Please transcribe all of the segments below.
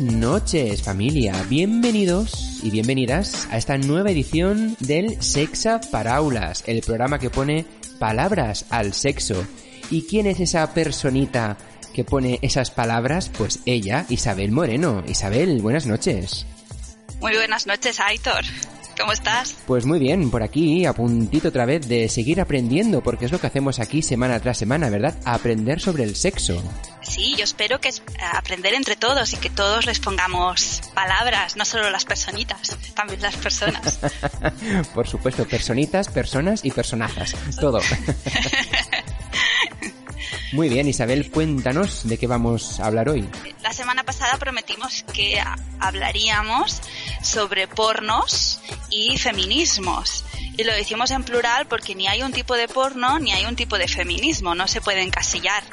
noches familia, bienvenidos y bienvenidas a esta nueva edición del Sexa Paraulas, el programa que pone palabras al sexo. ¿Y quién es esa personita que pone esas palabras? Pues ella, Isabel Moreno. Isabel, buenas noches. Muy buenas noches, Aitor. ¿Cómo estás? Pues muy bien, por aquí, a puntito otra vez de seguir aprendiendo, porque es lo que hacemos aquí semana tras semana, ¿verdad? Aprender sobre el sexo. Sí, yo espero que es aprender entre todos y que todos les pongamos palabras, no solo las personitas, también las personas. por supuesto, personitas, personas y personajes, todo. Muy bien, Isabel, cuéntanos de qué vamos a hablar hoy. La semana pasada prometimos que hablaríamos sobre pornos y feminismos. Y lo decimos en plural porque ni hay un tipo de porno ni hay un tipo de feminismo, no se puede encasillar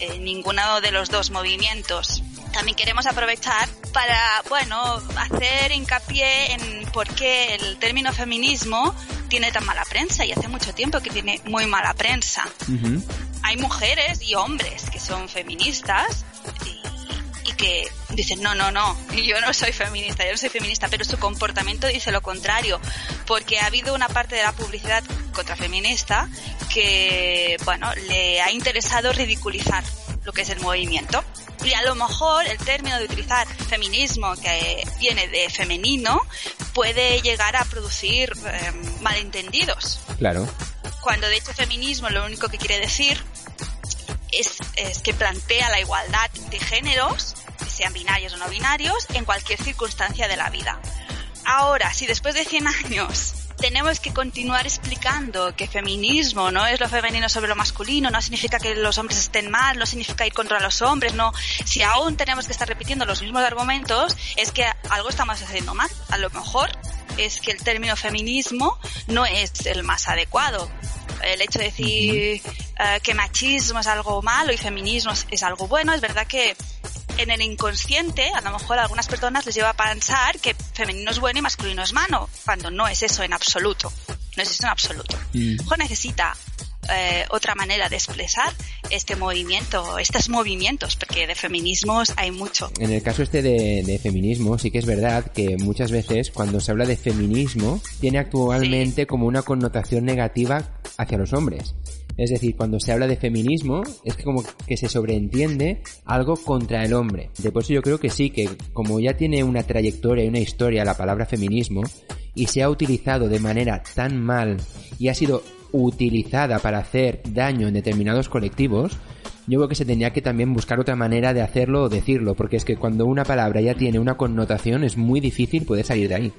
eh, ninguno de los dos movimientos. También queremos aprovechar para, bueno, hacer hincapié en por qué el término feminismo tiene tan mala prensa y hace mucho tiempo que tiene muy mala prensa. Ujú. Hay mujeres y hombres que son feministas y que dicen, no, no, no, yo no soy feminista, yo no soy feminista, pero su comportamiento dice lo contrario, porque ha habido una parte de la publicidad contrafeminista que, bueno, le ha interesado ridiculizar lo que es el movimiento. Y a lo mejor el término de utilizar feminismo, que viene de femenino, puede llegar a producir eh, malentendidos. Claro. Cuando de hecho feminismo lo único que quiere decir es, es que plantea la igualdad de géneros, sean binarios o no binarios, en cualquier circunstancia de la vida. Ahora, si después de 100 años tenemos que continuar explicando que feminismo no es lo femenino sobre lo masculino, no significa que los hombres estén mal, no significa ir contra los hombres, no. Si aún tenemos que estar repitiendo los mismos argumentos, es que algo estamos haciendo mal. A lo mejor es que el término feminismo no es el más adecuado. El hecho de decir uh, que machismo es algo malo y feminismo es algo bueno, es verdad que en el inconsciente, a lo mejor a algunas personas les lleva a pensar que femenino es bueno y masculino es malo, cuando no es eso en absoluto. No es eso en absoluto. Mm. Ojo, necesita eh, otra manera de expresar este movimiento, estos movimientos, porque de feminismos hay mucho. En el caso este de, de feminismo, sí que es verdad que muchas veces cuando se habla de feminismo, tiene actualmente como una connotación negativa hacia los hombres. Es decir, cuando se habla de feminismo, es que como que se sobreentiende algo contra el hombre. De por eso yo creo que sí, que como ya tiene una trayectoria y una historia la palabra feminismo, y se ha utilizado de manera tan mal y ha sido utilizada para hacer daño en determinados colectivos, yo creo que se tenía que también buscar otra manera de hacerlo o decirlo, porque es que cuando una palabra ya tiene una connotación es muy difícil poder salir de ahí.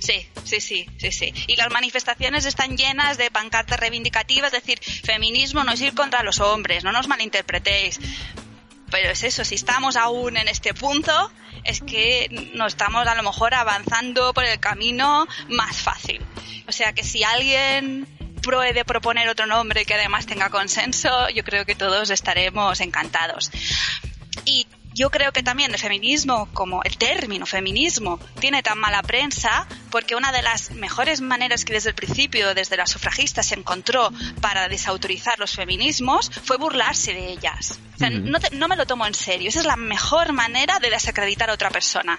Sí, sí, sí, sí, sí. Y las manifestaciones están llenas de pancartas reivindicativas, es decir, feminismo no es ir contra los hombres, no nos malinterpretéis. Pero es eso, si estamos aún en este punto, es que no estamos a lo mejor avanzando por el camino más fácil. O sea que si alguien puede proponer otro nombre que además tenga consenso, yo creo que todos estaremos encantados. Y yo creo que también el feminismo, como el término feminismo, tiene tan mala prensa porque una de las mejores maneras que desde el principio, desde las sufragistas, se encontró para desautorizar los feminismos fue burlarse de ellas. O sea, no, te- no me lo tomo en serio. Esa es la mejor manera de desacreditar a otra persona.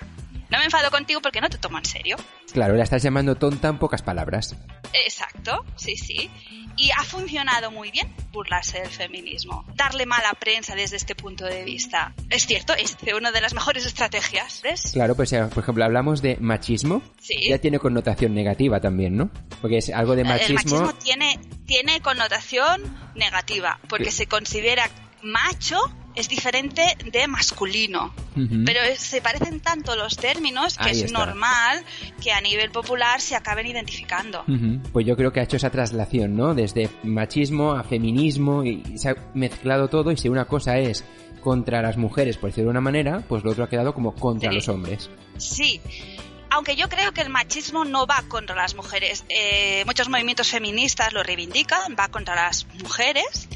No me enfado contigo porque no te tomo en serio. Claro, la estás llamando tonta en pocas palabras. Exacto, sí, sí. Y ha funcionado muy bien burlarse del feminismo, darle mala prensa desde este punto de vista. Es cierto, es una de las mejores estrategias, ¿ves? Claro, pues ya, por ejemplo, hablamos de machismo, Sí. ya tiene connotación negativa también, ¿no? Porque es algo de El machismo... machismo tiene, tiene connotación negativa, porque se considera macho es diferente de masculino. Pero es- se parecen tanto los términos que Ahí es está. normal que a nivel popular se acaben identificando. Pues yo creo que ha hecho esa traslación, ¿no? Desde machismo a feminismo y se ha mezclado todo y si una cosa es contra las mujeres, por decirlo de una manera, pues lo otro ha quedado como contra Sí. los hombres. Sí. Aunque yo creo que el machismo no va contra las mujeres. Eh, muchos movimientos feministas lo reivindican, va contra las mujeres.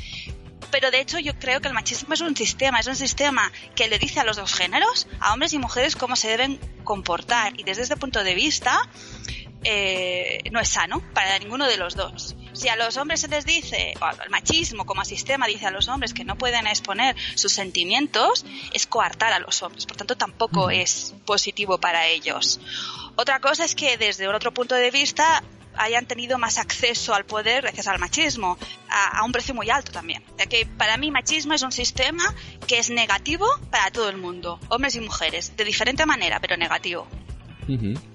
Pero de hecho yo creo que el machismo es un sistema, es un sistema que le dice a los dos géneros, a hombres y mujeres, cómo se deben comportar. Y desde este punto de vista eh, no es sano para ninguno de los dos. Si a los hombres se les dice, o el machismo como sistema dice a los hombres que no pueden exponer sus sentimientos, es coartar a los hombres. Por tanto, tampoco es positivo para ellos. Otra cosa es que desde otro punto de vista hayan tenido más acceso al poder gracias al machismo, a, a un precio muy alto también. Ya que para mí machismo es un sistema que es negativo para todo el mundo, hombres y mujeres, de diferente manera, pero negativo.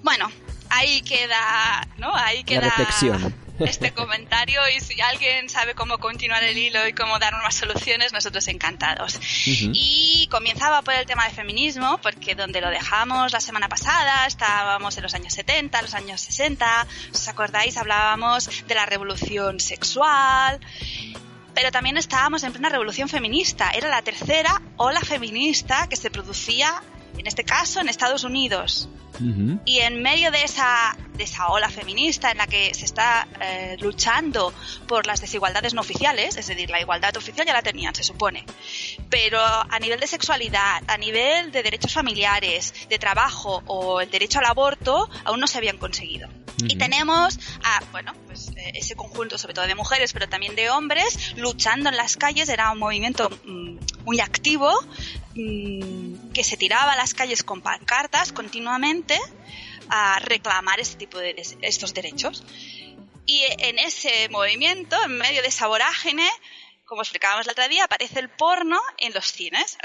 Bueno, ahí queda, ¿no? Ahí queda reflexión. Este comentario y si alguien sabe cómo continuar el hilo y cómo dar más soluciones, nosotros encantados. Y comenzaba por el tema de feminismo, porque donde lo dejamos la semana pasada, estábamos en los años 70, los años 60, ¿os acordáis? Hablábamos de la revolución sexual, pero también estábamos en plena revolución feminista. Era la tercera ola feminista que se producía, en este caso, en Estados Unidos. Ujú. Y en medio de esa, de esa ola feminista en la que se está eh, luchando por las desigualdades no oficiales, es decir, la igualdad oficial ya la tenían, se supone, pero a nivel de sexualidad, a nivel de derechos familiares, de trabajo o el derecho al aborto, aún no se habían conseguido. Y tenemos a, bueno, pues eh, ese conjunto, sobre todo de mujeres, pero también de hombres, luchando en las calles. Era un movimiento mm, muy activo mm, que se tiraba a las calles con pancartas continuamente a reclamar este tipo de estos derechos. Y en ese movimiento, en medio de esa vorágine, como explicábamos el otro día, aparece el porno en los cines.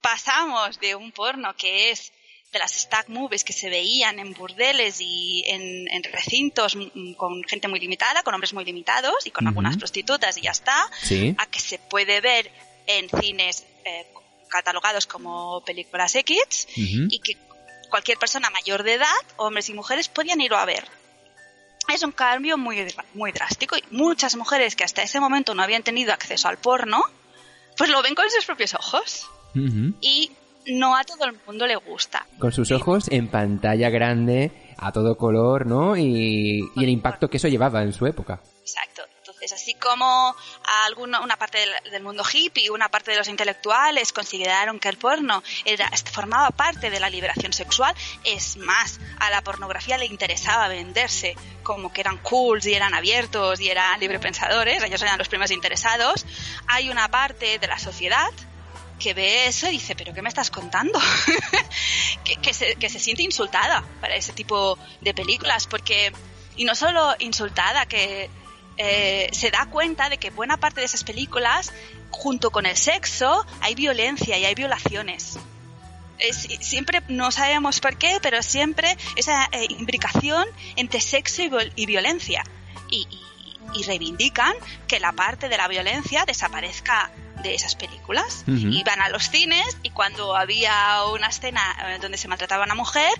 Pasamos de un porno que es de las stag movies que se veían en burdeles y en, en recintos mm, con gente muy limitada, con hombres muy limitados y con Ujú. algunas prostitutas y ya está, Sí. a que se puede ver en cines eh, catalogados como películas X y que cualquier persona mayor de edad, hombres y mujeres, podían irlo a ver. Es un cambio muy, muy drástico y muchas mujeres que hasta ese momento no habían tenido acceso al porno, pues lo ven con sus propios ojos y no a todo el mundo le gusta. Con sus ojos en pantalla grande, a todo color, ¿no? Y, y el impacto que eso llevaba en su época. Exacto. Así como alguna, una parte del, del mundo hippie, una parte de los intelectuales consideraron que el porno era, formaba parte de la liberación sexual, es más, a la pornografía le interesaba venderse como que eran cools y eran abiertos y eran librepensadores, ellos eran los primeros interesados. Hay una parte de la sociedad que ve eso y dice, pero ¿qué me estás contando? que, que se, que se siente insultada para ese tipo de películas, porque, y no solo insultada, que eh, se da cuenta de que buena parte de esas películas, junto con el sexo, hay violencia y hay violaciones. Es- siempre, no sabemos por qué, pero siempre esa eh, imbricación entre sexo y, viol- y violencia. Y, y- y reivindican que la parte de la violencia desaparezca de esas películas. Ujú. Y van a los cines y cuando había una escena eh, donde se maltrataba a una mujer,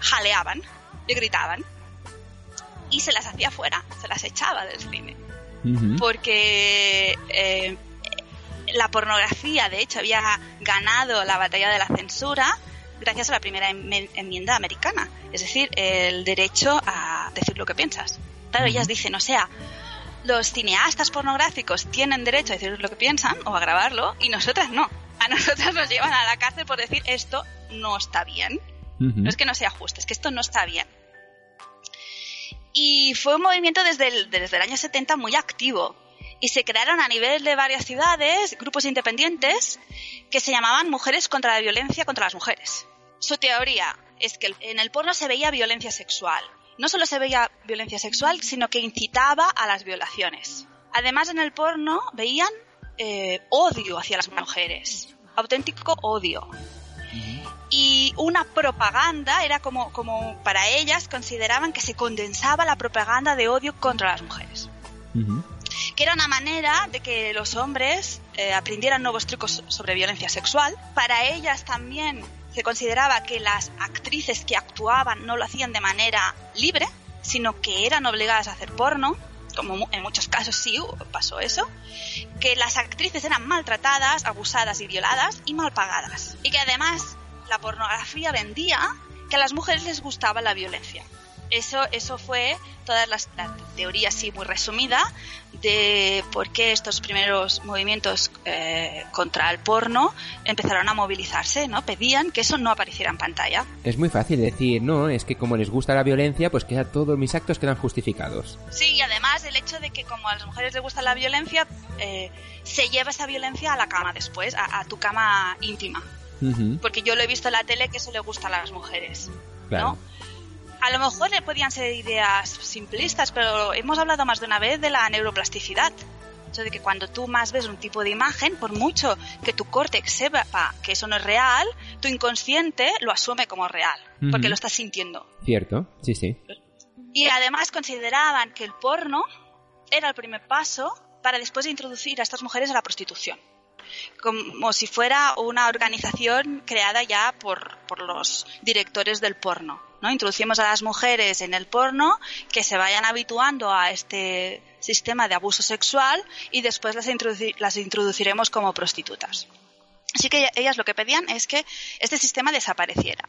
jaleaban y gritaban. Y se las hacía fuera, se las echaba del cine porque eh, la pornografía, de hecho, había ganado la batalla de la censura gracias a la primera enmienda americana, es decir, el derecho a decir lo que piensas. Claro, ellas dicen, o sea, los cineastas pornográficos tienen derecho a decir lo que piensan o a grabarlo y nosotras no. A nosotras nos llevan a la cárcel por decir esto no está bien. No es que no sea justo, es que esto no está bien. Y fue un movimiento desde el, desde el año 70 muy activo. Y se crearon a nivel de varias ciudades grupos independientes que se llamaban Mujeres contra la Violencia contra las Mujeres. Su teoría es que en el porno se veía violencia sexual. No solo se veía violencia sexual, sino que incitaba a las violaciones. Además, en el porno veían eh, odio hacia las mujeres. Auténtico odio y una propaganda era como, como para ellas consideraban que se condensaba la propaganda de odio contra las mujeres. Ujú. que era una manera de que los hombres eh, aprendieran nuevos trucos sobre violencia sexual. Para ellas también se consideraba que las actrices que actuaban no lo hacían de manera libre, sino que eran obligadas a hacer porno, como en muchos casos sí pasó eso, que las actrices eran maltratadas, abusadas y violadas y mal pagadas. Y que además la pornografía vendía que a las mujeres les gustaba la violencia. Eso, eso fue todas las, la teoría así muy resumida de por qué estos primeros movimientos eh, contra el porno empezaron a movilizarse, ¿no? Pedían que eso no apareciera en pantalla. Es muy fácil decir, no, es que como les gusta la violencia, pues que todos mis actos quedan justificados. Sí, y además el hecho de que como a las mujeres les gusta la violencia, eh, se lleva esa violencia a la cama después, a, tu cama íntima. Porque yo lo he visto en la tele que eso le gusta a las mujeres. Claro. ¿no? a lo mejor podían ser ideas simplistas, pero hemos hablado más de una vez de la neuroplasticidad. Eso de que cuando tú más ves un tipo de imagen, por mucho que tu córtex sepa que eso no es real, tu inconsciente lo asume como real, porque lo estás sintiendo. Cierto, sí, sí. Y además consideraban que el porno era el primer paso para después introducir a estas mujeres a la prostitución como si fuera una organización creada ya por, por los directores del porno. ¿no? Introducimos a las mujeres en el porno que se vayan habituando a este sistema de abuso sexual y después las, las introduciremos como prostitutas. Así que ellas lo que pedían es que este sistema desapareciera.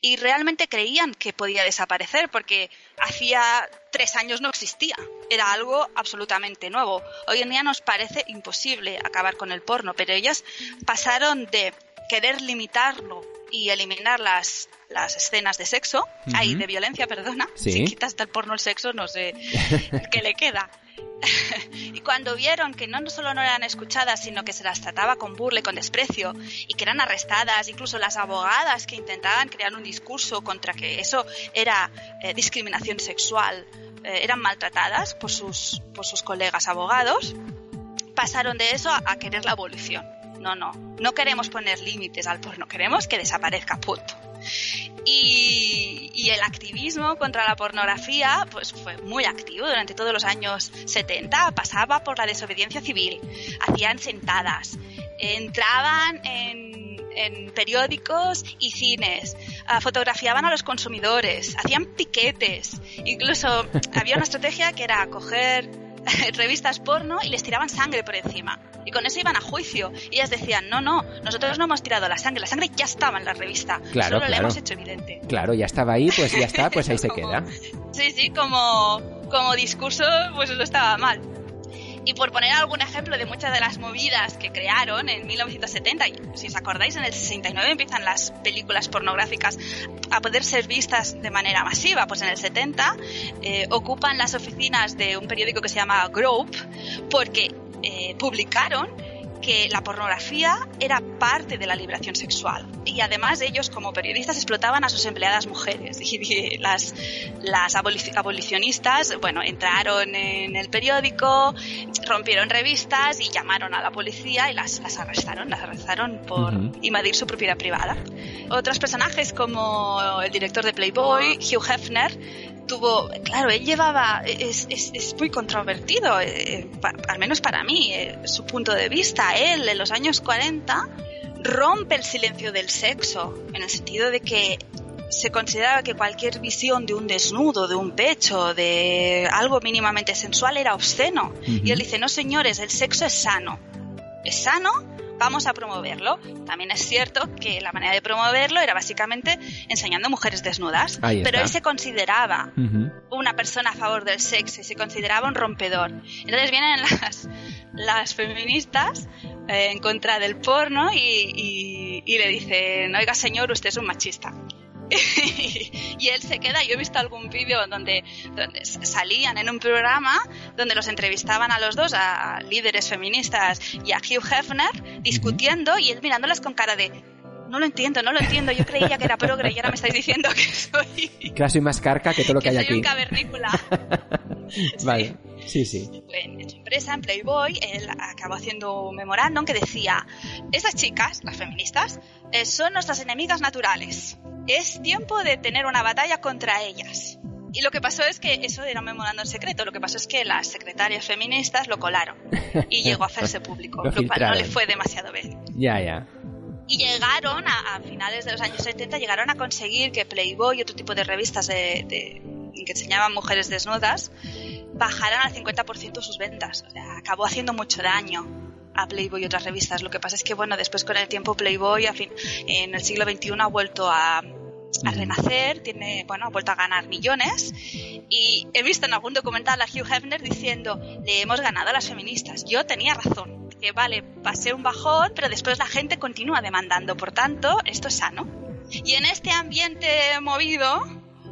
Y realmente creían que podía desaparecer porque hacía tres años no existía. Era algo absolutamente nuevo. Hoy en día nos parece imposible acabar con el porno, pero ellas pasaron de querer limitarlo y eliminar las, las escenas de sexo, ahí de violencia, perdona, si quitas del porno el sexo, no sé qué le queda. y cuando vieron que no solo no eran escuchadas, sino que se las trataba con burla y con desprecio, y que eran arrestadas, incluso las abogadas que intentaban crear un discurso contra que eso era eh, discriminación sexual, eh, eran maltratadas por sus, por sus colegas abogados, pasaron de eso a querer la abolición no, no, no queremos poner límites al porno, queremos que desaparezca, punto. Y, el activismo contra la pornografía pues fue muy activo durante todos los años 70, pasaba por la desobediencia civil, hacían sentadas, entraban en, en periódicos y cines, ah, fotografiaban a los consumidores, hacían piquetes, incluso había una estrategia que era coger revistas porno y les tiraban sangre por encima. Y con eso iban a juicio. Y ellas decían, no, no, nosotros no hemos tirado la sangre, la sangre ya estaba en la revista. Claro, solo la hemos hecho evidente. Claro, ya estaba ahí, pues ya está, pues ahí se queda. Sí, sí, como, como discurso, pues eso estaba mal. Y por poner algún ejemplo de muchas de las movidas que crearon en 1970, si os acordáis, en el 69 empiezan las películas pornográficas a poder ser vistas de manera masiva, pues en el 70 eh, ocupan las oficinas de un periódico que se llama Grope porque eh, publicaron que la pornografía era parte de la liberación sexual. Y además ellos como periodistas explotaban a sus empleadas mujeres. Y las, las abolicionistas bueno entraron en el periódico rompieron revistas y llamaron a la policía y las, las arrestaron las arrestaron por invadir su propiedad privada. Otros personajes como el director de Playboy Hugh Hefner tuvo, claro, él llevaba, es, es, muy controvertido, eh, al menos para mí, eh, su punto de vista. Él, en los años 40, rompe el silencio del sexo, en el sentido de que se consideraba que cualquier visión de un desnudo, de un pecho, de algo mínimamente sensual era obsceno. Y él dice, no señores, el sexo es sano. Es sano vamos a promoverlo. También es cierto que la manera de promoverlo era básicamente enseñando mujeres desnudas, pero él se consideraba una persona a favor del sexo y se consideraba un rompedor. Entonces vienen las, las feministas eh, en contra del porno y, y le dicen, oiga señor, usted es un machista. y él se queda. Yo he visto algún vídeo donde, donde salían en un programa donde los entrevistaban a los dos, a, líderes feministas y a Hugh Hefner, discutiendo y él mirándolas con cara de no lo entiendo, no lo entiendo. Yo creía que era progre y ahora me estáis diciendo que soy. Que soy más carca que todo lo que, hay soy aquí. un cavernícola. vale, sí, sí. En su empresa, en Playboy, él acabó haciendo un memorándum que decía: Esas chicas, las feministas, eh, son nuestras enemigas naturales. Es tiempo de tener una batalla contra ellas. Y lo que pasó es que eso era memorando en secreto. Lo que pasó es que las secretarias feministas lo colaron y llegó a hacerse público, lo, cual no le fue demasiado bien. Ya, ya. Y llegaron, a, finales de los años 70, llegaron a conseguir que Playboy y otro tipo de revistas de, que enseñaban mujeres desnudas bajaran al 50% sus ventas. O sea, acabó haciendo mucho daño a Playboy y otras revistas. Lo que pasa es que, bueno, después con el tiempo Playboy, a fin, en el siglo XXI ha vuelto a, a renacer, tiene, bueno, ha vuelto a ganar millones y he visto en algún documental a Hugh Hefner diciendo, le hemos ganado a las feministas. Yo tenía razón, que vale, pasé un bajón, pero después la gente continúa demandando, por tanto, esto es sano. Y en este ambiente movido,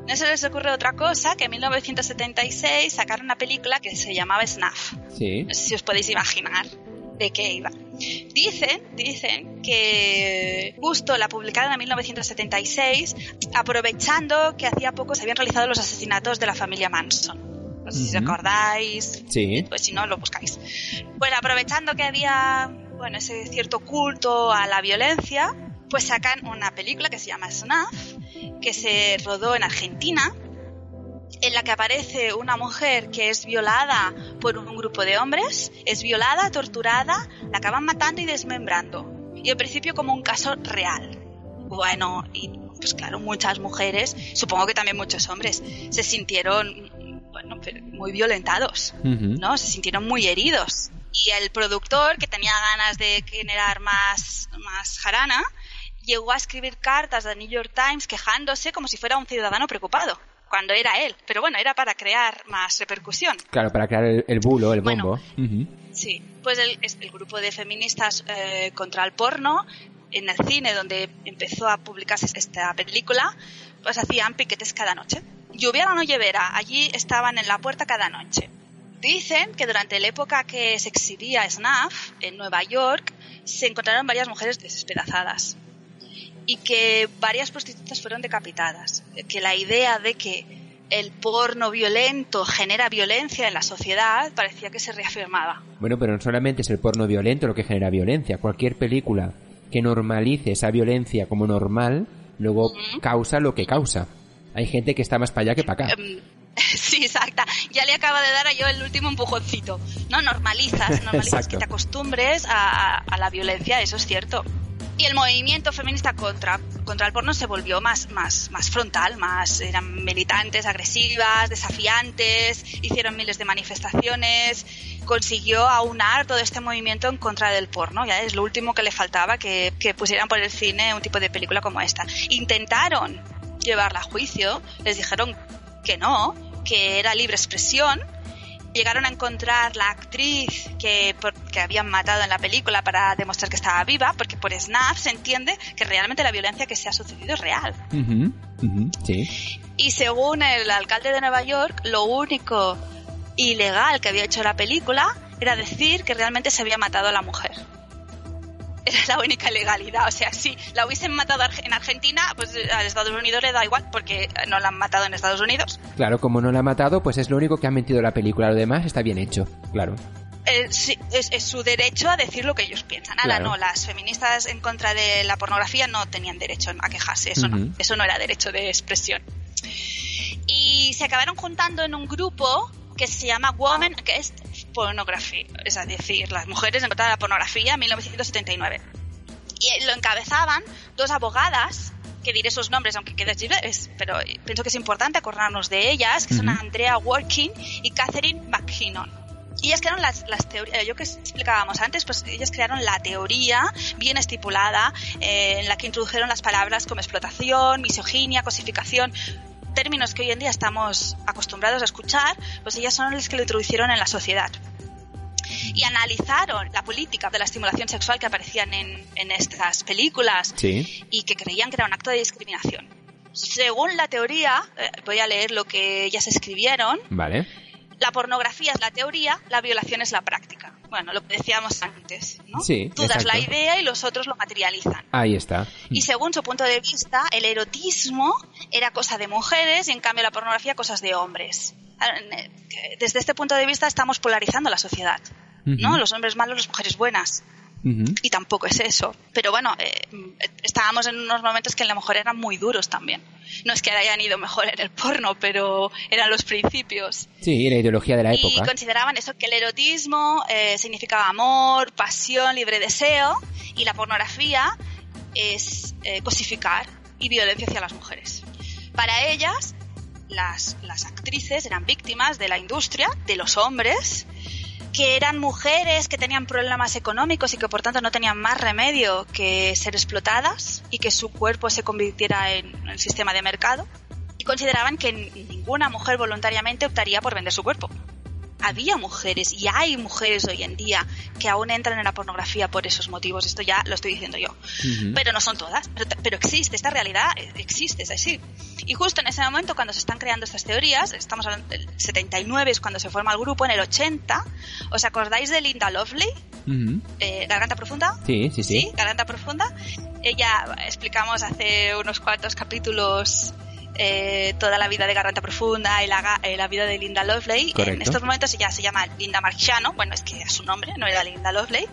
no se les ocurre otra cosa que en 1976 sacaron una película que se llamaba Snuff. Sí. No sé si os podéis imaginar de qué iba. Dicen, dicen que justo la publicaron en 1976, aprovechando que hacía poco se habían realizado los asesinatos de la familia Manson. No sé si os acordáis. Sí. Pues si no, lo buscáis. Pues aprovechando que había, bueno, ese cierto culto a la violencia, pues sacan una película que se llama Snuff, que se rodó en Argentina en la que aparece una mujer que es violada por un grupo de hombres, es violada, torturada, la acaban matando y desmembrando. Y al principio como un caso real. Bueno, y pues claro, muchas mujeres, supongo que también muchos hombres, se sintieron bueno, muy violentados, ¿no? Se sintieron muy heridos. Y el productor, que tenía ganas de generar más, más jarana, llegó a escribir cartas al New York Times quejándose como si fuera un ciudadano preocupado cuando era él. Pero bueno, era para crear más repercusión. Claro, para crear el, bulo, el bombo. Sí, pues el, el, grupo de feministas eh, contra el porno en el cine donde empezó a publicarse esta película, pues hacían piquetes cada noche. Lluviera o no lloviera, allí estaban en la puerta cada noche. Dicen que durante la época que se exhibía Snuff en Nueva York, se encontraron varias mujeres despedazadas y que varias prostitutas fueron decapitadas. Que la idea de que el porno violento genera violencia en la sociedad parecía que se reafirmaba. Bueno, pero no solamente es el porno violento lo que genera violencia. Cualquier película que normalice esa violencia como normal, luego causa lo que causa. Hay gente que está más para allá que para acá. Em, sí, exacta. Ya le acaba de dar a yo el último empujoncito. No, normalizas, normalizas que te acostumbres a, a la violencia, eso es cierto y el movimiento feminista contra, contra el porno se volvió más, más, más frontal, más eran militantes, agresivas, desafiantes, hicieron miles de manifestaciones, consiguió aunar todo este movimiento en contra del porno, ya es lo último que le faltaba que, que pusieran por el cine un tipo de película como esta. Intentaron llevarla a juicio, les dijeron que no, que era libre expresión, llegaron a encontrar la actriz que, que habían matado en la película para demostrar que estaba viva, porque por Snap se entiende que realmente la violencia que se ha sucedido es real. sí. Y según el alcalde de Nueva York, lo único ilegal que había hecho la película era decir que realmente se había matado a la mujer era la única legalidad. O sea, si la hubiesen matado en Argentina, pues a Estados Unidos le da igual porque no la han matado en Estados Unidos. Claro, como no la ha matado, pues es lo único que ha mentido la película. Lo demás está bien hecho, claro. Eh, sí, es, su derecho a decir lo que ellos piensan. Nada, no, las feministas en contra de la pornografía no tenían derecho a quejarse, eso no, eso no era derecho de expresión. Y se acabaron juntando en un grupo que se llama Women Against Pornography, es decir, las mujeres en contra de la pornografía en 1979. Y lo encabezaban dos abogadas, que diré sus nombres aunque quede libres, pero pienso que es importante acordarnos de ellas, que son Andrea Working y Catherine McKinnon. Y ellas crearon las, las teorías, yo que explicábamos antes, pues ellas crearon la teoría bien estipulada eh, en la que introdujeron las palabras como explotación, misoginia, cosificación, términos que hoy en día estamos acostumbrados a escuchar, pues ellas son las que lo introducieron en la sociedad. Y analizaron la política de la estimulación sexual que aparecían en, en estas películas y que creían que era un acto de discriminación. Según la teoría, eh, voy a leer lo que ellas escribieron. Vale. La pornografía es la teoría, la violación es la práctica bueno, lo que decíamos antes, ¿no? Sí, Tú das la idea y los otros lo materializan. Ahí está. Y según su punto de vista, el erotismo era cosa de mujeres y en cambio la pornografía cosas de hombres. Desde este punto de vista estamos polarizando la sociedad, ¿no? Los hombres malos, las mujeres buenas. Y tampoco es eso. Pero bueno, eh, estábamos en unos momentos que a lo mejor eran muy duros también. No es que hayan ido mejor en el porno, pero eran los principios. Sí, la ideología de la época. Y consideraban eso que el erotismo eh, significaba amor, pasión, libre deseo, y la pornografía es eh, cosificar y violencia hacia las mujeres. Para ellas, las, las actrices eran víctimas de la industria, de los hombres, que eran mujeres que tenían problemas económicos y que por tanto no tenían más remedio que ser explotadas y que su cuerpo se convirtiera en el sistema de mercado. Y consideraban que ninguna mujer voluntariamente optaría por vender su cuerpo había mujeres y hay mujeres hoy en día que aún entran en la pornografía por esos motivos. Esto ya lo estoy diciendo yo. Pero no son todas. Pero, existe, esta realidad existe, es así. Y justo en ese momento, cuando se están creando estas teorías, estamos hablando del 79 es cuando se forma el grupo, en el 80, ¿os acordáis de Linda Lovely? Eh, Garganta Profunda. Sí, sí, sí. Garganta Profunda. Ella, explicamos hace unos cuantos capítulos eh, toda la vida de Garganta Profunda y la, eh, la vida de Linda Lovelace. En estos momentos ella se llama Linda Marciano, bueno, es que es su nombre, no era Linda Lovelace.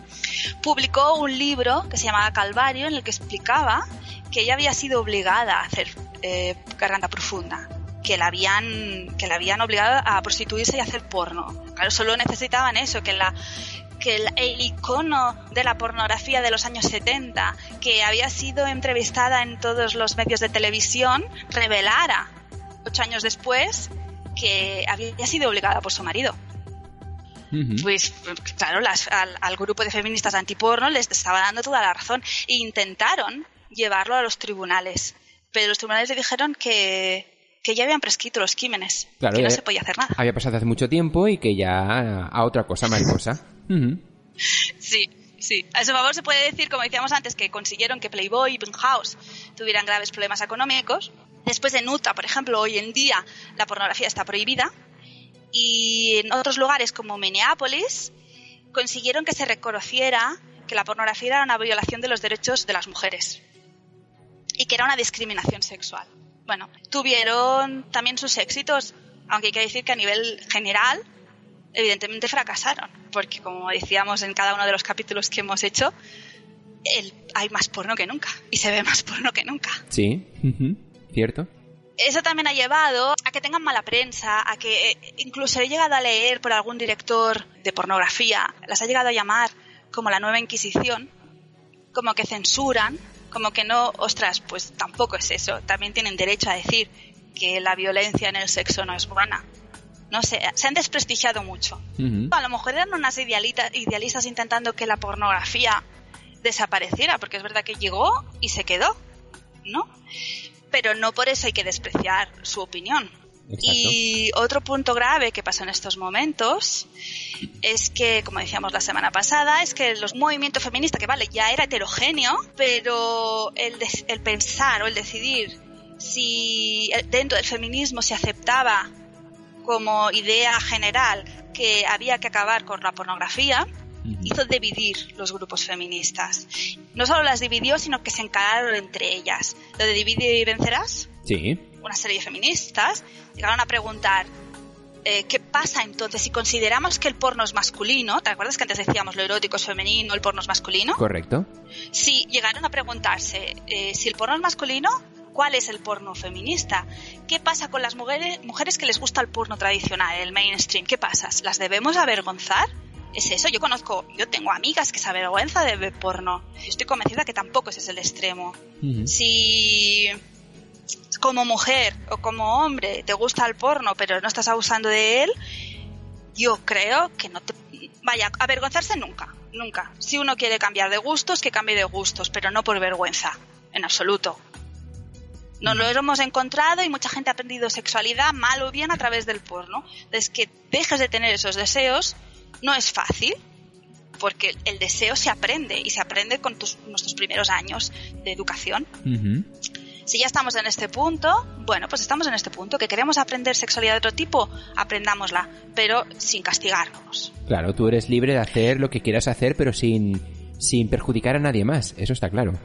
Publicó un libro que se llamaba Calvario en el que explicaba que ella había sido obligada a hacer eh, Garganta Profunda que la habían que la habían obligado a prostituirse y a hacer porno. Claro, solo necesitaban eso, que la que el, icono de la pornografía de los años 70, que había sido entrevistada en todos los medios de televisión, revelara, ocho años después, que había sido obligada por su marido. Pues claro, al, grupo de feministas antiporno les estaba dando toda la razón e intentaron llevarlo a los tribunales, pero los tribunales le dijeron que, ya habían prescrito los crímenes, que no se podía hacer nada. Había pasado hace mucho tiempo y que ya a otra cosa, mariposa. Sí, sí. A su favor se puede decir, como decíamos antes, que consiguieron que Playboy y Penthouse tuvieran graves problemas económicos. Después de Utah, por ejemplo, hoy en día la pornografía está prohibida. Y en otros lugares como Minneapolis consiguieron que se reconociera que la pornografía era una violación de los derechos de las mujeres y que era una discriminación sexual. Bueno, tuvieron también sus éxitos, aunque hay que decir que a nivel general evidentemente fracasaron, porque como decíamos en cada uno de los capítulos que hemos hecho, el, hay más porno que nunca y se ve más porno que nunca. Sí, cierto. Eso también ha llevado a que tengan mala prensa, a que eh, incluso he llegado a leer por algún director de pornografía, las ha llegado a llamar como la nueva Inquisición, como que censuran, como que no, ostras, pues tampoco es eso. También tienen derecho a decir que la violencia en el sexo no es buena no sé, se han desprestigiado mucho. A lo mejor eran unas idealistas intentando que la pornografía desapareciera, porque es verdad que llegó y se quedó, ¿no? Pero no por eso hay que despreciar su opinión. Y otro punto grave que pasa en estos momentos es que, como decíamos la semana pasada, es que el movimiento feminista, que vale, ya era heterogéneo, pero el, el pensar o el decidir si dentro del feminismo se aceptaba como idea general que había que acabar con la pornografía, hizo dividir los grupos feministas. No solo las dividió, sino que se encararon entre ellas. Lo de Divide y Vencerás, sí. Una serie de feministas, llegaron a preguntar, eh, ¿qué pasa entonces si consideramos que el porno es masculino? ¿Te acuerdas que antes decíamos lo erótico es femenino, el porno es masculino? Correcto. Sí, llegaron a preguntarse, eh, si el porno es masculino, ¿Cuál es el porno feminista? ¿Qué pasa con las mujeres, mujeres que les gusta el porno tradicional, el mainstream? ¿Qué pasa? ¿Las debemos avergonzar? Es eso, yo conozco, yo tengo amigas que se avergüenza de ver porno. estoy convencida que tampoco ese es el extremo. Si como mujer o como hombre te gusta el porno pero no estás abusando de él, yo creo que no te... Vaya, avergonzarse nunca, nunca. Si uno quiere cambiar de gustos, que cambie de gustos, pero no por vergüenza, en absoluto. No lo hemos encontrado y mucha gente ha aprendido sexualidad mal o bien a través del porno. Es que dejes de tener esos deseos no es fácil, porque el deseo se aprende y se aprende con tus, nuestros primeros años de educación. Si ya estamos en este punto, bueno, pues estamos en este punto, que queremos aprender sexualidad de otro tipo, aprendámosla, pero sin castigarnos. Claro, tú eres libre de hacer lo que quieras hacer, pero sin, sin perjudicar a nadie más, eso está claro.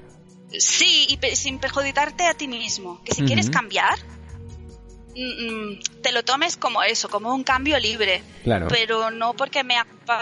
Sí, y sin perjudicarte a ti mismo. Que si quieres cambiar, mm, mm, te lo tomes como eso, como un cambio libre. Claro. Pero no porque me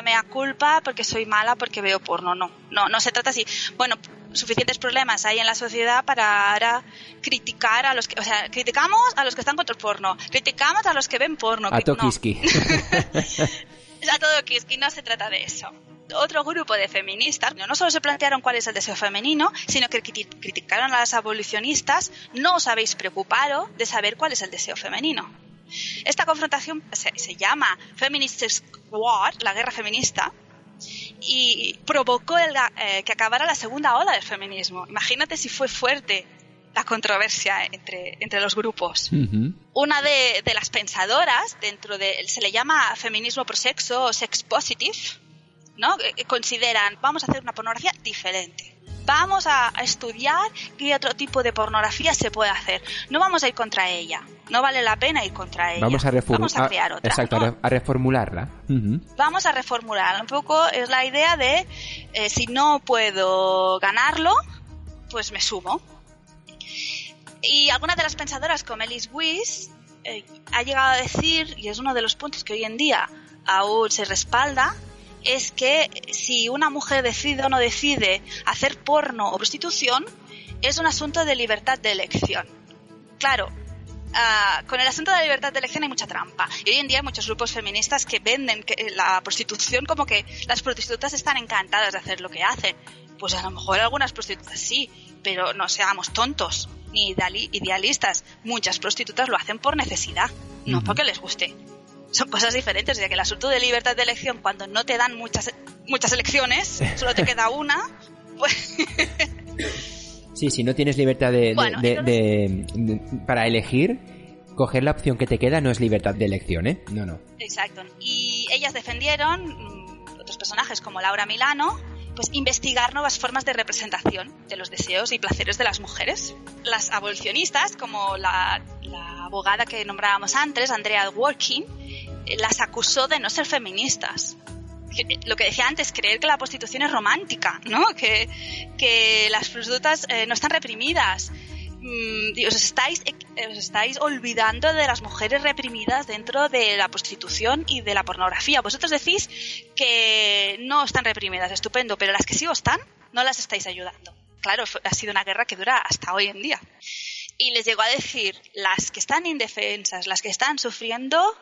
me culpa, porque soy mala, porque veo porno, no. No, no se trata así. Bueno, suficientes problemas hay en la sociedad para ahora criticar a los que, o sea, criticamos a los que están contra el porno, criticamos a los que ven porno. A Tokiski. a todo Kiski, no se trata de eso otro grupo de feministas no solo se plantearon cuál es el deseo femenino, sino que criticaron a las abolicionistas, no os habéis preocupado de saber cuál es el deseo femenino. Esta confrontación se, llama Feminist War, la guerra feminista, y provocó eh, que acabara la segunda ola del feminismo. Imagínate si fue fuerte la controversia entre, entre los grupos. Una de, de, las pensadoras dentro de, se le llama feminismo pro sexo o sex positive, ¿no? Consideran, vamos a hacer una pornografía diferente. Vamos a, estudiar qué otro tipo de pornografía se puede hacer. No vamos a ir contra ella. No vale la pena ir contra ella. Vamos a, vamos a crear otra. Exacto, a reformularla. Vamos a reformularla. Un poco es la idea de eh, si no puedo ganarlo, pues me sumo. Y algunas de las pensadoras como Elise Weiss eh, ha llegado a decir, y es uno de los puntos que hoy en día aún se respalda, es que si una mujer decide o no decide hacer porno o prostitución, es un asunto de libertad de elección. Claro, ah, con el asunto de la libertad de elección hay mucha trampa. Y hoy en día hay muchos grupos feministas que venden que la prostitución como que las prostitutas están encantadas de hacer lo que hacen. Pues a lo mejor algunas prostitutas sí, pero no seamos tontos ni idealistas. Muchas prostitutas lo hacen por necesidad, no porque les guste son cosas diferentes, ya que el asunto de libertad de elección, cuando no te dan muchas, muchas elecciones, solo te queda una, pues... Sí, si no tienes libertad de, para elegir, coger la opción que te queda no es libertad de elección, ¿eh? No, no. Exacto. Y ellas defendieron, mm, otros personajes como Laura Milano, pues investigar nuevas formas de representación de los deseos y placeres de las mujeres. Las abolicionistas, como la, abogada que nombrábamos antes, Andrea Working, las acusó de no ser feministas. Lo que decía antes, creer que la prostitución es romántica, ¿no? Que, que las prostitutas eh, no están reprimidas. Mm, os, estáis, eh, os estáis olvidando de las mujeres reprimidas dentro de la prostitución y de la pornografía. Vosotros decís que no están reprimidas, estupendo, pero las que sí están, no las estáis ayudando. Claro, ha sido una guerra que dura hasta hoy en día. Y les llegó a decir, las que están indefensas, las que están sufriendo,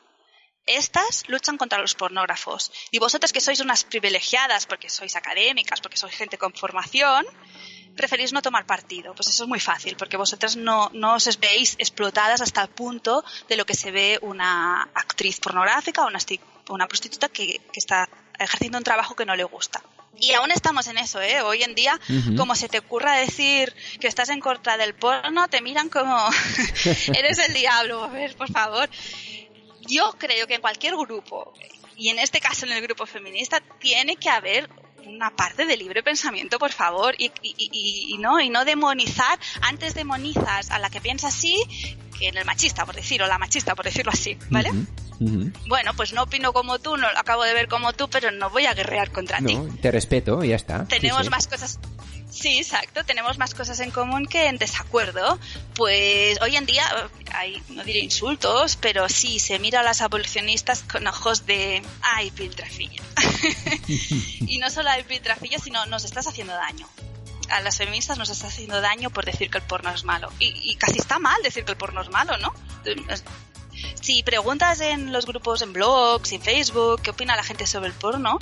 estas luchan contra los pornógrafos. Y vosotras que sois unas privilegiadas porque sois académicas, porque sois gente con formación, preferís no tomar partido. Pues eso es muy fácil, porque vosotras no, no os veis explotadas hasta el punto de lo que se ve una actriz pornográfica o una, una prostituta que, está ejerciendo un trabajo que no le gusta. Y aún estamos en eso, ¿eh? Hoy en día, como se te ocurra decir que estás en contra del porno, te miran como eres el diablo. A ver, por favor yo creo que en cualquier grupo, y en este caso en el grupo feminista, tiene que haber una parte de libre pensamiento, por favor, y, y, no, y no demonizar, antes demonizas a la que piensa así que en el machista, por decirlo, la machista, por decirlo así, ¿vale? Bueno, pues no opino como tú, no lo acabo de ver como tú, pero no voy a guerrear contra ti. Te respeto, y ya está. Tenemos más cosas Sí, exacto. Tenemos más cosas en común que en desacuerdo. Pues hoy en día hay, no diré insultos, pero sí se mira a las abolicionistas con ojos de ay, piltrafilla. y no solo hay piltrafilla, sino nos estás haciendo daño. A las feministas nos estás haciendo daño por decir que el porno es malo. Y, y casi está mal decir que el porno es malo, ¿no? Si preguntas en los grupos, en blogs, en Facebook, qué opina la gente sobre el porno,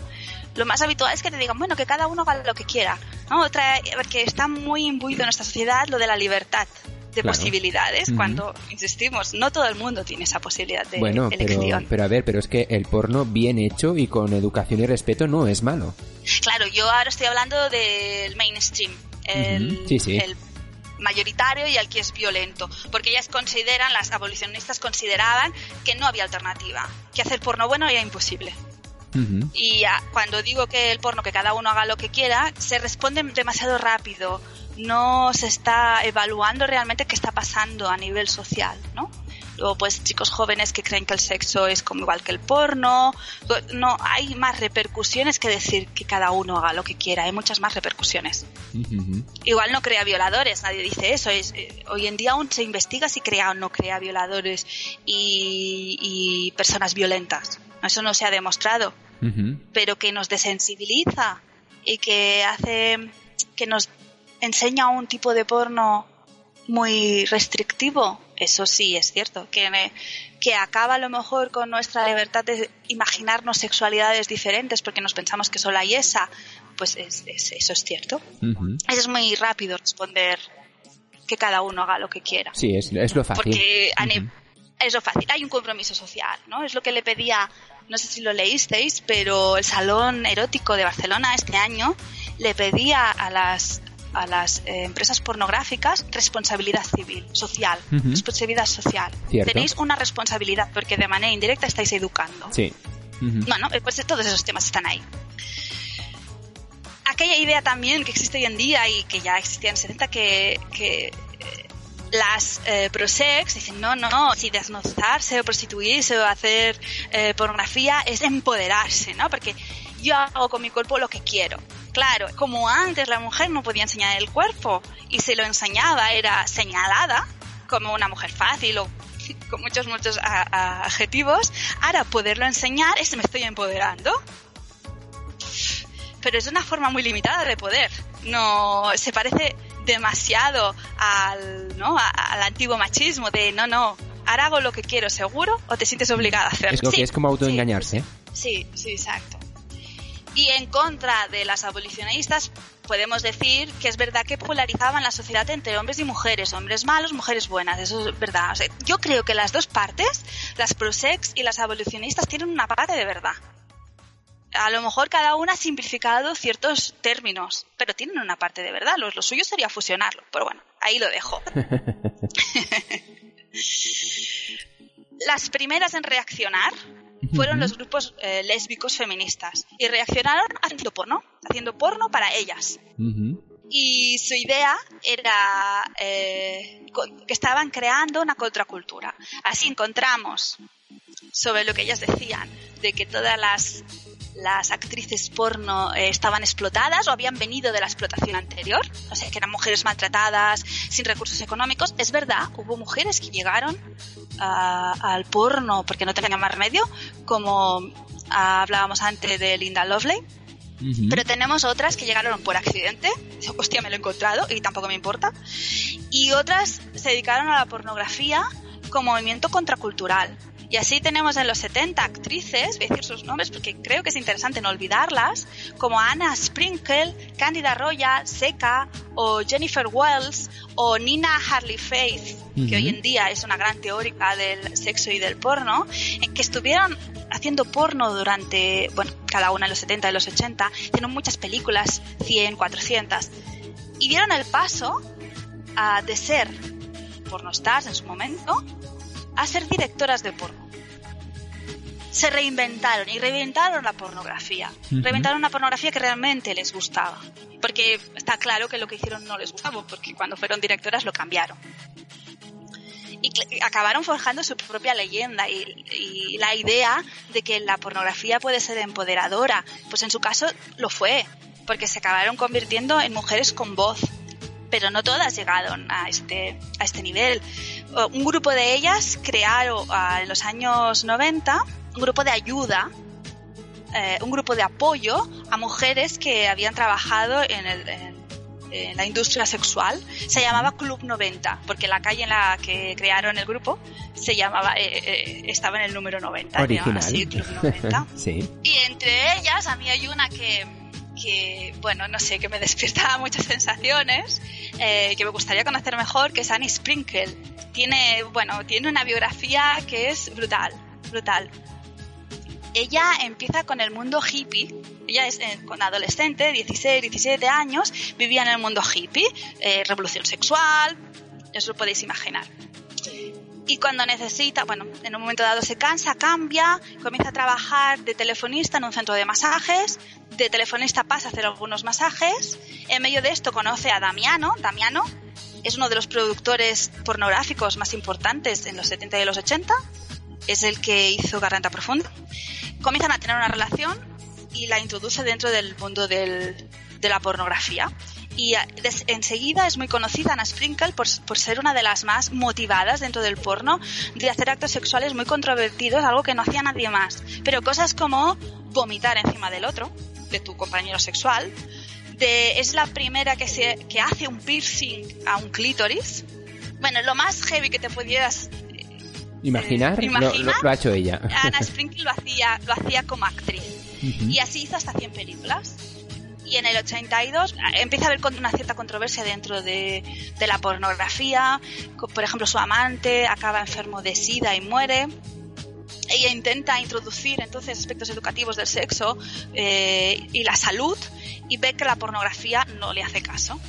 lo más habitual es que te digan, bueno, que cada uno haga lo que quiera, ¿no? Otra, porque está muy imbuido en nuestra sociedad lo de la libertad de posibilidades, cuando, insistimos, no todo el mundo tiene esa posibilidad de bueno, elección. Pero, a ver, pero es que el porno bien hecho y con educación y respeto no es malo. Claro, yo ahora estoy hablando del mainstream, el, el mayoritario y el que es violento, porque ellas consideran, las abolicionistas consideraban que no había alternativa, que hacer porno bueno era imposible. Y cuando digo que el porno, que cada uno haga lo que quiera, se responde demasiado rápido. No se está evaluando realmente qué está pasando a nivel social, ¿no? o pues chicos jóvenes que creen que el sexo es como igual que el porno. No, hay más repercusiones que decir que cada uno haga lo que quiera, hay muchas más repercusiones. Igual no crea violadores, nadie dice eso. Es, eh, hoy en día aún se investiga si crea o no crea violadores y, personas violentas. Eso no se ha demostrado. Pero que nos desensibiliza y que hace que nos enseña un tipo de porno muy restrictivo, eso sí es cierto, que, que acaba a lo mejor con nuestra libertad de imaginarnos sexualidades diferentes porque nos pensamos que solo hay esa, pues es, eso es cierto. Eso es muy rápido responder que cada uno haga lo que quiera. Sí, es, lo fácil. Porque es lo fácil, hay un compromiso social, ¿no? Es lo que le pedía, no sé si lo leísteis, pero el Salón Erótico de Barcelona este año le pedía a las a las eh, empresas pornográficas responsabilidad civil, social, responsabilidad social. Tenéis una responsabilidad porque de manera indirecta estáis educando. Sí. Bueno, eh, pues todos esos temas están ahí. Aquella idea también que existe hoy en día y que ya existía en 70 que, que eh, las prosex dicen no, no, si desnudarse o prostituirse o hacer pornografía es empoderarse, ¿no? Porque yo hago con mi cuerpo lo que quiero. Claro, como antes la mujer no podía enseñar el cuerpo y se lo enseñaba era señalada como una mujer fácil o con muchos, muchos adjetivos, ahora poderlo enseñar es me estoy empoderando. Pero es una forma muy limitada de poder. No, se parece demasiado al, ¿no? al antiguo machismo de no, no, ahora hago lo que quiero seguro o te sientes obligada a hacerlo. Es lo que es como autoengañarse. sí, sí, exacto. Y en contra de las abolicionistas, podemos decir que es verdad que polarizaban la sociedad entre hombres y mujeres, hombres malos, mujeres buenas, eso es verdad. yo creo que las dos partes, las prosex y las abolicionistas, tienen una parte de verdad. A lo mejor cada una ha simplificado ciertos términos, pero tienen una parte de verdad. Lo, lo suyo sería fusionarlo, pero bueno, ahí lo dejo. las primeras en reaccionar fueron los grupos eh, lésbicos feministas y reaccionaron haciendo porno, haciendo porno para ellas. Y su idea era eh, que estaban creando una contracultura. Así encontramos sobre lo que ellas decían, de que todas las las actrices porno eh, estaban explotadas o habían venido de la explotación anterior, o sea, que eran mujeres maltratadas, sin recursos económicos. Es verdad, hubo mujeres que llegaron al porno porque no tenían más remedio, como hablábamos antes de Linda Lovely. Pero tenemos otras que llegaron por accidente, hostia, me lo he encontrado y tampoco me importa. Y otras se dedicaron a la pornografía como movimiento contracultural. Y así tenemos en los 70 actrices, voy a decir sus nombres porque creo que es interesante no olvidarlas, como Anna Sprinkle, Candida Roya, Seca o Jennifer Wells o Nina Harley Faith, que hoy en día es una gran teórica del sexo y del porno, en que estuvieron haciendo porno durante, bueno, cada una en los 70 y los 80, tienen muchas películas, 100, 400, y dieron el paso a, de ser pornostars en su momento a ser directoras de porno. Se reinventaron y reinventaron la pornografía. Reinventaron una pornografía que realmente les gustaba. Porque está claro que lo que hicieron no les gustaba, porque cuando fueron directoras lo cambiaron. Y acabaron forjando su propia leyenda y, y la idea de que la pornografía puede ser empoderadora. Pues en su caso lo fue, porque se acabaron convirtiendo en mujeres con voz, pero no todas llegaron a este, a este nivel. Un grupo de ellas crearon en los años 90 un grupo de ayuda, eh, un grupo de apoyo a mujeres que habían trabajado en, el, la industria sexual. Se llamaba Club 90, porque la calle en la que crearon el grupo se llamaba, eh, eh, estaba en el número 90. Original. Así, Club 90. sí. Y entre ellas a mí hay una que que, bueno, no sé, que me despierta muchas sensaciones, eh, que me gustaría conocer mejor, que es Annie Sprinkle. Tiene, bueno, tiene una biografía que es brutal, brutal. Ella empieza con el mundo hippie. Ella es eh, con adolescente, 16, 17 años, vivía en el mundo hippie, eh, revolución sexual, eso lo podéis imaginar y cuando necesita, bueno, en un momento dado se cansa, cambia, comienza a trabajar de telefonista en un centro de masajes, de telefonista pasa a hacer algunos masajes, en medio de esto conoce a Damiano, Damiano es uno de los productores pornográficos más importantes en los 70 y los 80. Es el que hizo Garganta Profunda. Comienzan a tener una relación y la introduce dentro del mundo del, de la pornografía. Y enseguida es muy conocida Anna Sprinkle por, por, ser una de las más motivadas dentro del porno de hacer actos sexuales muy controvertidos, algo que no hacía nadie más. Pero cosas como vomitar encima del otro, de tu compañero sexual, de, es la primera que, se, que hace un piercing a un clítoris. Bueno, lo más heavy que te pudieras imaginar, eh, Lo, ha hecho ella. Anna Sprinkle lo hacía, lo hacía como actriz. Y así hizo hasta 100 películas y en el 82 empieza a haber una cierta controversia dentro de, la pornografía. Por ejemplo, su amante acaba enfermo de sida y muere. Ella intenta introducir entonces aspectos educativos del sexo eh, y la salud y ve que la pornografía no le hace caso.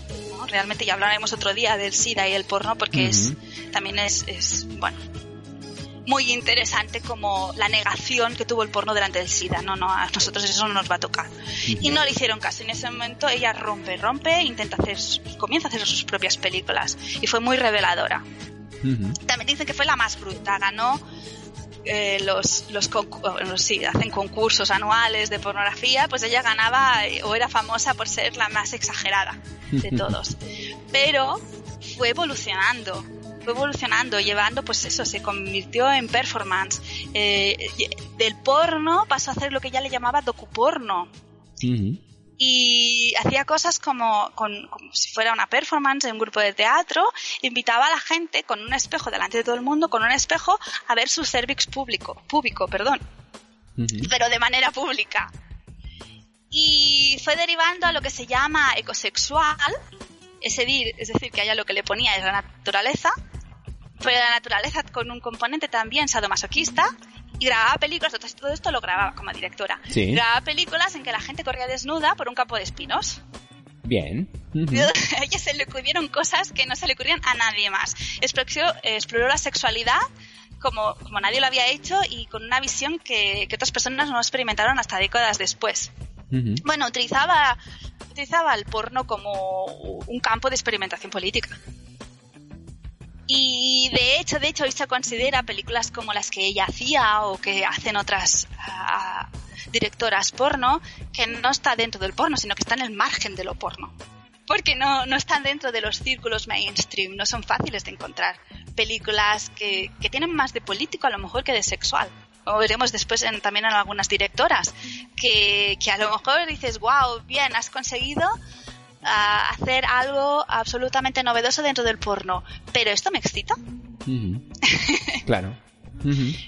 Realmente ya hablaremos otro día del SIDA y el porno porque es, también es, es, bueno, muy interesante como la negación que tuvo el porno delante del SIDA. No, no, a nosotros eso no nos va a tocar. Y no le hicieron caso. En ese momento ella rompe, rompe, intenta hacer, comienza a hacer sus propias películas. Y fue muy reveladora. También dicen que fue la más bruta. Ganó eh, los, los, sí, hacen concursos anuales de pornografía, pues ella ganaba eh, o era famosa por ser la más exagerada de todos. Pero fue evolucionando fue evolucionando, llevando, pues eso, se convirtió en performance. Eh, del porno pasó a hacer lo que ella le llamaba docuporno. Y hacía cosas como, como si fuera una performance en un grupo de teatro, invitaba a la gente con un espejo delante de todo el mundo, con un espejo, a ver su cervix público, público, perdón, pero de manera pública. Y fue derivando a lo que se llama ecosexual, es decir, es decir, que a ella lo que le ponía es la naturaleza, fue la naturaleza con un componente también sadomasoquista y grababa películas, todo esto lo grababa como directora. Grababa películas en que la gente corría desnuda por un campo de espinos. Bien. A ella se le ocurrieron cosas que no se le ocurrían a nadie más. Exploró, exploró la sexualidad como, como nadie lo había hecho y con una visión que, que otras personas no experimentaron hasta décadas después. Bueno, utilizaba, utilizaba el porno como un campo de experimentación política. Y de hecho, de hecho, hoy se considera películas como las que ella hacía o que hacen otras ah, directoras porno, que no está dentro del porno, sino que está en el margen de lo porno. Porque no, no están dentro de los círculos mainstream, no son fáciles de encontrar. Películas que, que tienen más de político a lo mejor que de sexual. O veremos después también en algunas directoras, que, que a lo mejor dices, wow, bien, has conseguido a hacer algo absolutamente novedoso dentro del porno. Pero esto me excita. claro.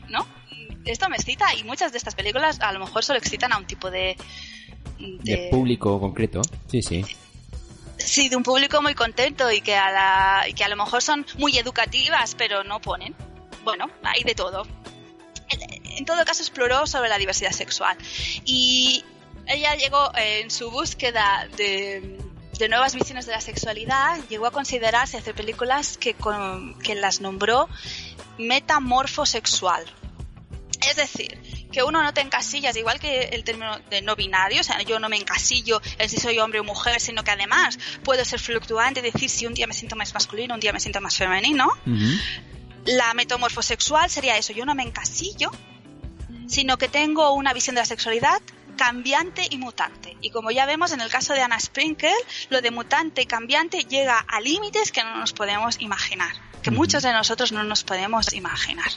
¿No? Esto me excita y muchas de estas películas a lo mejor solo excitan a un tipo de... De, público concreto. Sí, sí. Sí, de un público muy contento y que, a la, y que a lo mejor son muy educativas, pero no ponen. Bueno, hay de todo. En todo caso, exploró sobre la diversidad sexual. Y ella llegó en su búsqueda de, de nuevas visiones de la sexualidad, llegó a considerarse hacer películas que, que las nombró metamorfosexual. Es decir, que uno no te encasillas, igual que el término de no binario, o sea, yo no me encasillo en si soy hombre o mujer, sino que además puedo ser fluctuante, decir si un día me siento más masculino, un día me siento más femenino. La metamorfosexual sería eso, yo no me encasillo, sino que tengo una visión de la sexualidad cambiante y mutante. Y como ya vemos en el caso de Anna Sprinkle, lo de mutante y cambiante llega a límites que no nos podemos imaginar, que muchos de nosotros no nos podemos imaginar.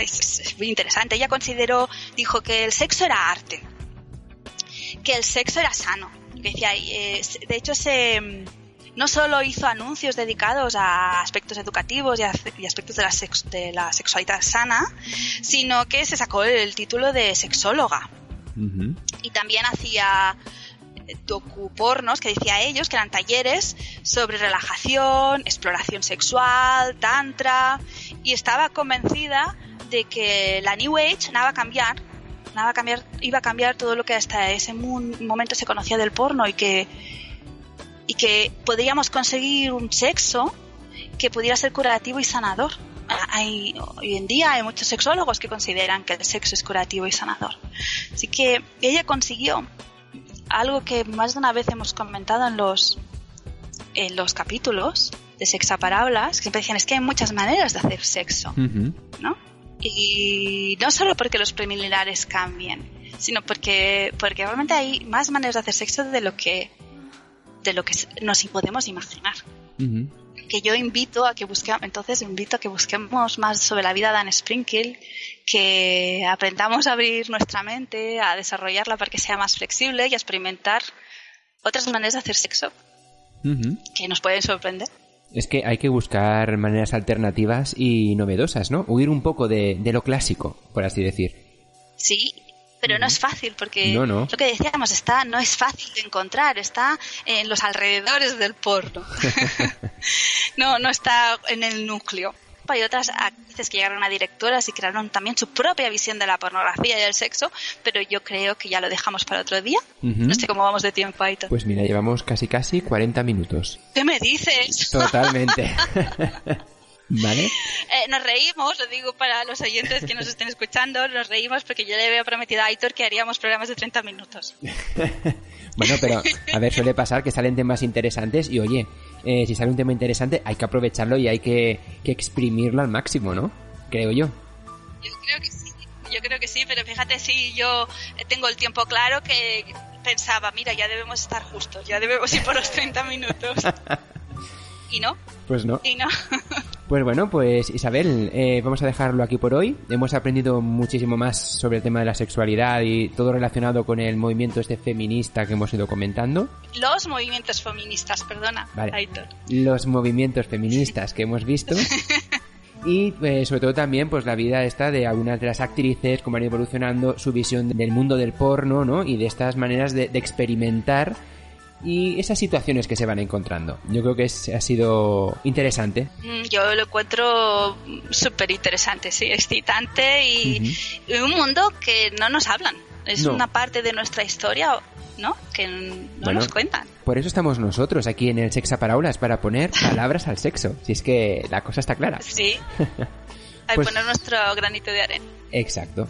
Es, muy interesante. Ella consideró, dijo que el sexo era arte, que el sexo era sano. Decía, eh, de hecho, se, no solo hizo anuncios dedicados a aspectos educativos y, aspectos de la, de la, sexualidad sana, sino que se sacó el título de sexóloga. Y también hacía docupornos que decía ellos que eran talleres sobre relajación, exploración sexual, tantra y estaba convencida de que la New Age nada va a cambiar, nada a cambiar, iba a cambiar todo lo que hasta ese momento se conocía del porno y que y que podríamos conseguir un sexo que pudiera ser curativo y sanador hay, hoy en día hay muchos sexólogos que consideran que el sexo es curativo y sanador. Así que ella consiguió algo que más de una vez hemos comentado en los, en los capítulos, de sexaparábolas que siempre decían es que hay muchas maneras de hacer sexo, ¿no? Y no solo porque los preliminares cambien, sino porque, porque realmente hay más maneras de hacer sexo de lo que, de lo que nos podemos imaginar. Que yo invito a que busquemos, entonces invito a que busquemos más sobre la vida de Dan Sprinkle, que aprendamos a abrir nuestra mente, a desarrollarla para que sea más flexible y a experimentar otras maneras de hacer sexo que nos pueden sorprender. Es que hay que buscar maneras alternativas y novedosas, ¿no? Huir un poco de, lo clásico, por así decir. Sí, pero no es fácil porque lo que decíamos está no es fácil de encontrar está en los alrededores del porno no no está en el núcleo hay otras actrices que llegaron a directoras y crearon también su propia visión de la pornografía y del sexo, pero yo creo que ya lo dejamos para otro día. No sé cómo vamos de tiempo, Aitor. Pues mira, llevamos casi casi 40 minutos. ¿Qué me dices? Totalmente. ¿Vale? Eh, nos reímos, lo digo para los oyentes que nos estén escuchando, nos reímos porque yo le había prometido a Aitor que haríamos programas de 30 minutos. bueno, pero a ver, suele pasar que salen temas interesantes y oye, eh, si sale un tema interesante hay que aprovecharlo y hay que, exprimirlo al máximo, ¿no? Creo yo. Yo creo que sí, yo creo que sí, pero fíjate si yo tengo el tiempo claro que pensaba, mira, ya debemos estar justos, ya debemos ir por los 30 minutos. y no. Pues no. Y no. Pues bueno, pues Isabel, eh, vamos a dejarlo aquí por hoy. Hemos aprendido muchísimo más sobre el tema de la sexualidad y todo relacionado con el movimiento este feminista que hemos ido comentando. Los movimientos feministas, perdona. Vale. Los movimientos feministas que hemos visto. y eh, sobre todo también pues la vida esta de algunas de las actrices cómo han ido evolucionando su visión del mundo del porno ¿no? y de estas maneras de, de experimentar y esas situaciones que se van encontrando. Yo creo que es, ha sido interesante. Mm, yo lo encuentro súper interesante, sí, excitante y, un mundo que no nos hablan. Es una parte de nuestra historia, ¿no? Que no nos cuentan. Por eso estamos nosotros aquí en el Sexa Paraulas, para poner palabras al sexo. Si es que la cosa está clara. Sí. Hay pues poner nuestro granito de arena. Exacto.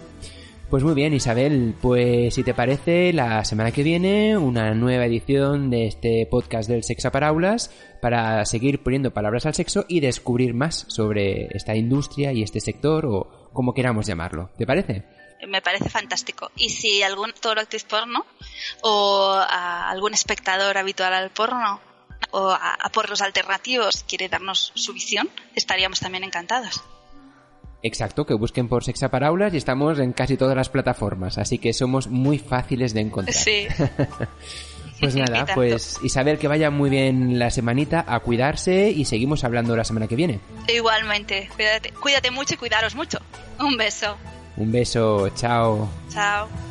Pues muy bien, Isabel, pues si te parece, la semana que viene una nueva edición de este podcast del Sexa Paraulas para seguir poniendo palabras al sexo y descubrir más sobre esta industria y este sector o como queramos llamarlo. ¿Te parece? Me parece fantástico. Y si algún toro actriz porno o algún espectador habitual al porno o a, a por los alternativos quiere darnos su visión, estaríamos también encantados. Exacto, que busquen por Sexaparaulas y estamos en casi todas las plataformas, así que somos muy fáciles de encontrar. Sí. pues nada, pues Isabel, que vaya muy bien la semanita, a cuidarse y seguimos hablando la semana que viene. Igualmente, cuídate, cuídate mucho y cuidaros mucho. Un beso. Un beso, chao. Chao.